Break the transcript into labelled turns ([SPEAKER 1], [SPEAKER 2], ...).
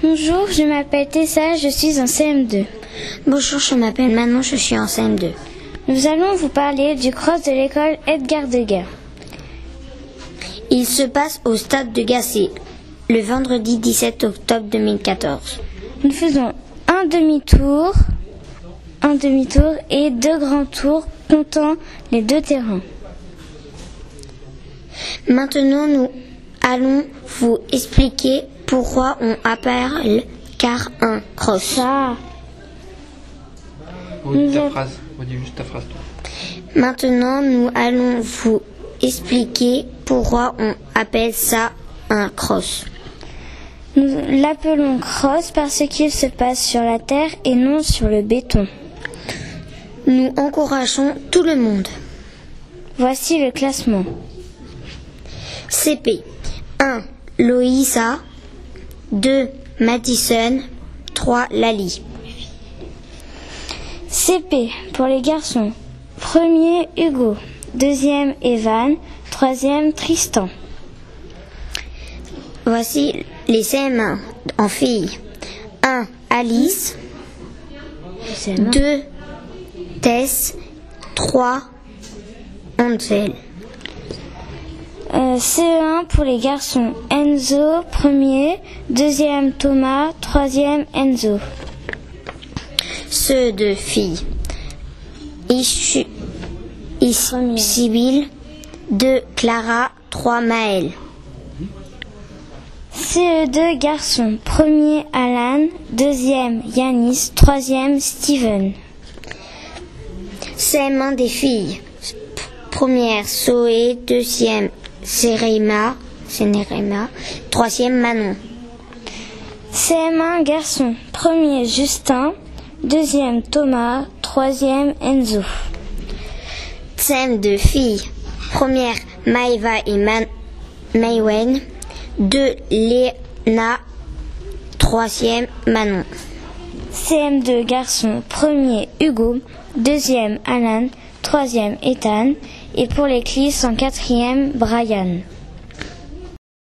[SPEAKER 1] Bonjour, je m'appelle Tessa, je suis en CM2.
[SPEAKER 2] Bonjour, je m'appelle Manon, je suis en CM2.
[SPEAKER 1] Nous allons vous parler du cross de l'école Edgar Degas.
[SPEAKER 2] Il se passe au stade de Gassé le vendredi 17 octobre 2014.
[SPEAKER 1] Nous faisons un demi-tour, un demi-tour et deux grands tours comptant les deux terrains.
[SPEAKER 2] Maintenant, nous allons vous expliquer pourquoi on appelle car un cross.
[SPEAKER 1] Ça,
[SPEAKER 3] Redis ta
[SPEAKER 1] Nous
[SPEAKER 3] phrase. Redis juste ta phrase. toi.
[SPEAKER 2] Maintenant, nous allons vous expliquer pourquoi on appelle ça un cross.
[SPEAKER 1] nous l'appelons cross parce qu'il se passe sur la terre et non sur le béton.
[SPEAKER 2] Nous encourageons tout le monde.
[SPEAKER 1] Voici le classement.
[SPEAKER 2] CP 1. Loïsa 2. Madison 3. Lali
[SPEAKER 1] CP pour les garçons. Premier Hugo, deuxième Evan, troisième Tristan.
[SPEAKER 2] Voici les CM1 en filles. 1. Alice 2. Tess 3. Ansel
[SPEAKER 1] CE1 pour les garçons. Enzo, premier, deuxième Thomas, troisième Enzo.
[SPEAKER 2] Ceux de filles. Issu, Is. Sibylle 2. Clara 3. Maëlle
[SPEAKER 1] CE2 garçons. Premier Alan, deuxième Yanis, troisième Steven.
[SPEAKER 2] CM1 des filles. Première Zoé, deuxième Serema, Sénéréma, troisième Manon.
[SPEAKER 1] CM1 garçon. Premier Justin, deuxième Thomas, troisième Enzo.
[SPEAKER 2] CM de filles. Première Maëva et Man Maywen, deux Léna, troisième Manon.
[SPEAKER 1] CM2 garçon, premier Hugo, deuxième Alan, troisième Ethan et pour les en quatrième Brian.